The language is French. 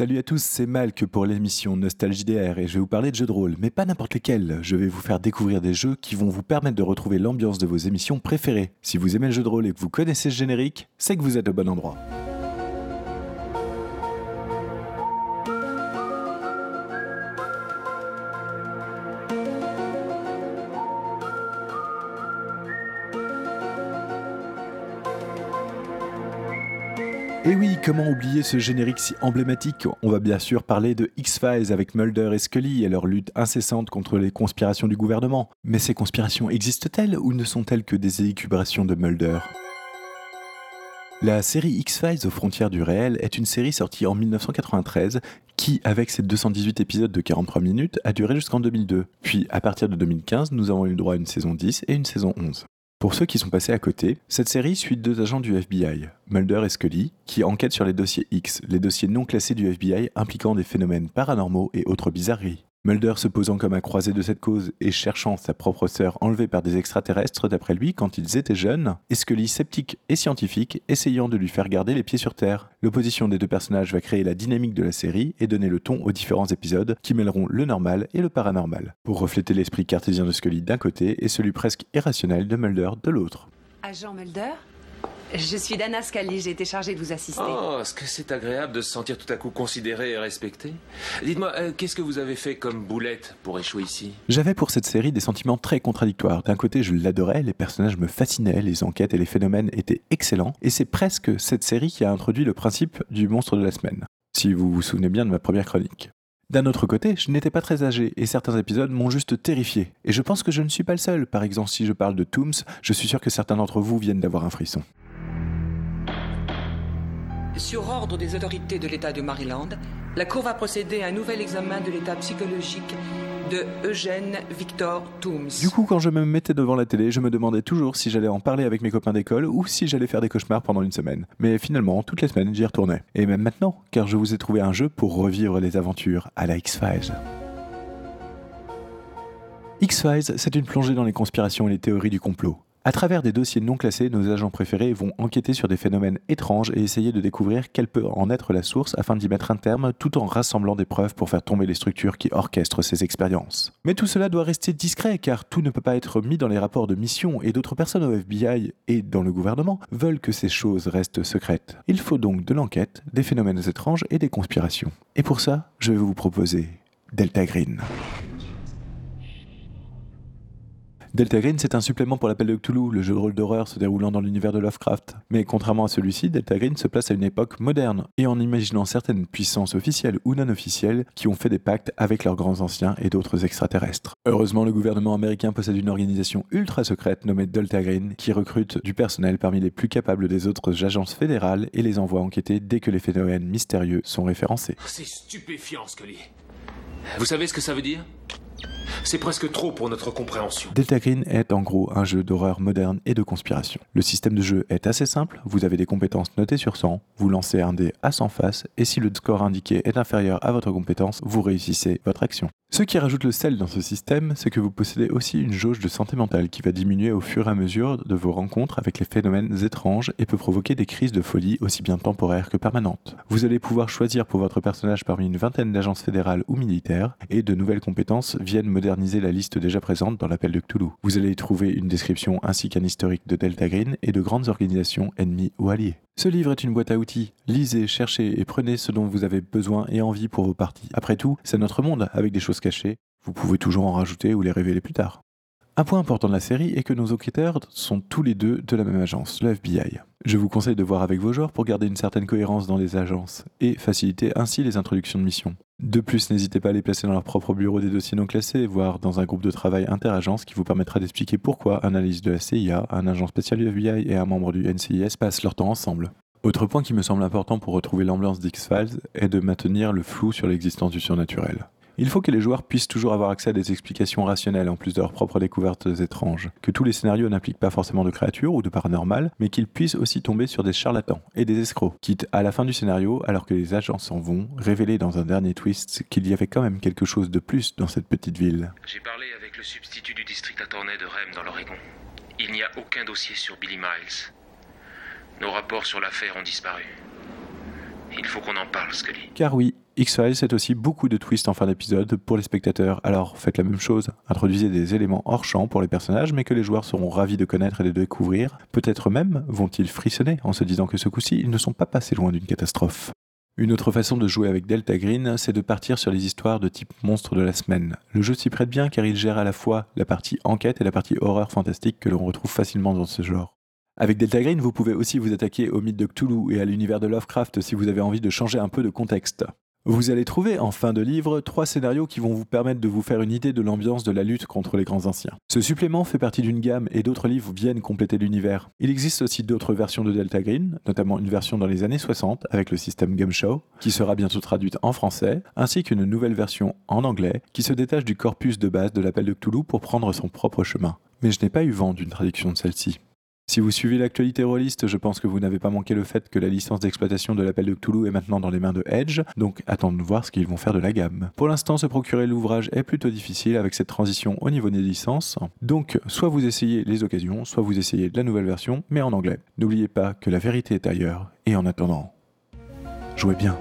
Salut à tous, c'est Malk pour l'émission Nostalgie DR et je vais vous parler de jeux de rôle, mais pas n'importe lesquels. Je vais vous faire découvrir des jeux qui vont vous permettre de retrouver l'ambiance de vos émissions préférées. Si vous aimez le jeu de rôle et que vous connaissez ce générique, c'est que vous êtes au bon endroit. Et oui, comment oublier ce générique si emblématique? On va bien sûr parler de X-Files avec Mulder et Scully et leur lutte incessante contre les conspirations du gouvernement. Mais ces conspirations existent-elles ou ne sont-elles que des élucubrations de Mulder? La série X-Files aux frontières du réel est une série sortie en 1993 qui, avec ses 218 épisodes de 43 minutes, a duré jusqu'en 2002. Puis, à partir de 2015, nous avons eu droit à une saison 10 et une saison 11. Pour ceux qui sont passés à côté, cette série suit deux agents du FBI, Mulder et Scully, qui enquêtent sur les dossiers X, les dossiers non classés du FBI impliquant des phénomènes paranormaux et autres bizarreries. Mulder se posant comme un croisé de cette cause et cherchant sa propre sœur enlevée par des extraterrestres d'après lui quand ils étaient jeunes, et Scully sceptique et scientifique essayant de lui faire garder les pieds sur terre. L'opposition des deux personnages va créer la dynamique de la série et donner le ton aux différents épisodes qui mêleront le normal et le paranormal, pour refléter l'esprit cartésien de Scully d'un côté et celui presque irrationnel de Mulder de l'autre. Agent Mulder? Je suis Dana Scully, j'ai été chargée de vous assister. Oh, est-ce que c'est agréable de se sentir tout à coup considéré et respecté Dites-moi, euh, qu'est-ce que vous avez fait comme boulette pour échouer ici J'avais pour cette série des sentiments très contradictoires. D'un côté, je l'adorais, les personnages me fascinaient, les enquêtes et les phénomènes étaient excellents, et c'est presque cette série qui a introduit le principe du monstre de la semaine. Si vous vous souvenez bien de ma première chronique. D'un autre côté, je n'étais pas très âgé et certains épisodes m'ont juste terrifié. Et je pense que je ne suis pas le seul. Par exemple, si je parle de Tooms, je suis sûr que certains d'entre vous viennent d'avoir un frisson. Sur ordre des autorités de l'État de Maryland, la Cour va procéder à un nouvel examen de l'état psychologique de Eugène Victor Tooms. Du coup, quand je me mettais devant la télé, je me demandais toujours si j'allais en parler avec mes copains d'école ou si j'allais faire des cauchemars pendant une semaine. Mais finalement, toutes les semaines, j'y retournais. Et même maintenant, car je vous ai trouvé un jeu pour revivre les aventures à la X-Files. X-Files, c'est une plongée dans les conspirations et les théories du complot. À travers des dossiers non classés, nos agents préférés vont enquêter sur des phénomènes étranges et essayer de découvrir quelle peut en être la source afin d'y mettre un terme tout en rassemblant des preuves pour faire tomber les structures qui orchestrent ces expériences. Mais tout cela doit rester discret car tout ne peut pas être mis dans les rapports de mission et d'autres personnes au FBI et dans le gouvernement veulent que ces choses restent secrètes. Il faut donc de l'enquête, des phénomènes étranges et des conspirations. Et pour ça, je vais vous proposer Delta Green. Delta Green, c'est un supplément pour l'appel de Cthulhu, le jeu de rôle d'horreur se déroulant dans l'univers de Lovecraft. Mais contrairement à celui-ci, Delta Green se place à une époque moderne, et en imaginant certaines puissances officielles ou non officielles qui ont fait des pactes avec leurs grands anciens et d'autres extraterrestres. Heureusement, le gouvernement américain possède une organisation ultra secrète nommée Delta Green qui recrute du personnel parmi les plus capables des autres agences fédérales et les envoie enquêter dès que les phénomènes mystérieux sont référencés. C'est stupéfiant, Scully. Vous savez ce que ça veut dire? C'est presque trop pour notre compréhension. Delta Green est en gros un jeu d'horreur moderne et de conspiration. Le système de jeu est assez simple, vous avez des compétences notées sur 100, vous lancez un dé à 100 faces, et si le score indiqué est inférieur à votre compétence, vous réussissez votre action. Ce qui rajoute le sel dans ce système, c'est que vous possédez aussi une jauge de santé mentale qui va diminuer au fur et à mesure de vos rencontres avec les phénomènes étranges et peut provoquer des crises de folie aussi bien temporaires que permanentes. Vous allez pouvoir choisir pour votre personnage parmi une vingtaine d'agences fédérales ou militaires, et de nouvelles compétences viennent la liste déjà présente dans l'appel de Cthulhu. Vous allez y trouver une description ainsi qu'un historique de Delta Green et de grandes organisations ennemies ou alliées. Ce livre est une boîte à outils. Lisez, cherchez et prenez ce dont vous avez besoin et envie pour vos parties. Après tout, c'est notre monde avec des choses cachées. Vous pouvez toujours en rajouter ou les révéler plus tard. Un point important de la série est que nos enquêteurs sont tous les deux de la même agence, le FBI. Je vous conseille de voir avec vos joueurs pour garder une certaine cohérence dans les agences et faciliter ainsi les introductions de missions. De plus, n'hésitez pas à les placer dans leur propre bureau des dossiers non classés, voire dans un groupe de travail interagence qui vous permettra d'expliquer pourquoi un analyste de la CIA, un agent spécial du FBI et un membre du NCIS passent leur temps ensemble. Autre point qui me semble important pour retrouver l'ambiance d'X-Files est de maintenir le flou sur l'existence du surnaturel. Il faut que les joueurs puissent toujours avoir accès à des explications rationnelles en plus de leurs propres découvertes étranges, que tous les scénarios n'impliquent pas forcément de créatures ou de paranormal, mais qu'ils puissent aussi tomber sur des charlatans et des escrocs, quitte à la fin du scénario, alors que les agents s'en vont, révéler dans un dernier twist qu'il y avait quand même quelque chose de plus dans cette petite ville. J'ai parlé avec le substitut du district attorney de Rem dans l'Oregon. Il n'y a aucun dossier sur Billy Miles. Nos rapports sur l'affaire ont disparu. Il faut qu'on en parle, Scully. Car oui, X-Files, c'est aussi beaucoup de twists en fin d'épisode pour les spectateurs, alors faites la même chose. Introduisez des éléments hors champ pour les personnages, mais que les joueurs seront ravis de connaître et de découvrir. Peut-être même vont-ils frissonner en se disant que ce coup-ci, ils ne sont pas passés loin d'une catastrophe. Une autre façon de jouer avec Delta Green, c'est de partir sur les histoires de type monstre de la semaine. Le jeu s'y prête bien car il gère à la fois la partie enquête et la partie horreur fantastique que l'on retrouve facilement dans ce genre. Avec Delta Green, vous pouvez aussi vous attaquer au mythe de Cthulhu et à l'univers de Lovecraft si vous avez envie de changer un peu de contexte. Vous allez trouver en fin de livre trois scénarios qui vont vous permettre de vous faire une idée de l'ambiance de la lutte contre les grands anciens. Ce supplément fait partie d'une gamme et d'autres livres viennent compléter l'univers. Il existe aussi d'autres versions de Delta Green, notamment une version dans les années 60 avec le système Gumshow, qui sera bientôt traduite en français, ainsi qu'une nouvelle version en anglais qui se détache du corpus de base de l'appel de Cthulhu pour prendre son propre chemin. Mais je n'ai pas eu vent d'une traduction de celle-ci. Si vous suivez l'actualité rôliste, je pense que vous n'avez pas manqué le fait que la licence d'exploitation de l'appel de Cthulhu est maintenant dans les mains de Edge, donc attendons de voir ce qu'ils vont faire de la gamme. Pour l'instant, se procurer l'ouvrage est plutôt difficile avec cette transition au niveau des licences, donc soit vous essayez les occasions, soit vous essayez la nouvelle version, mais en anglais. N'oubliez pas que la vérité est ailleurs, et en attendant, jouez bien.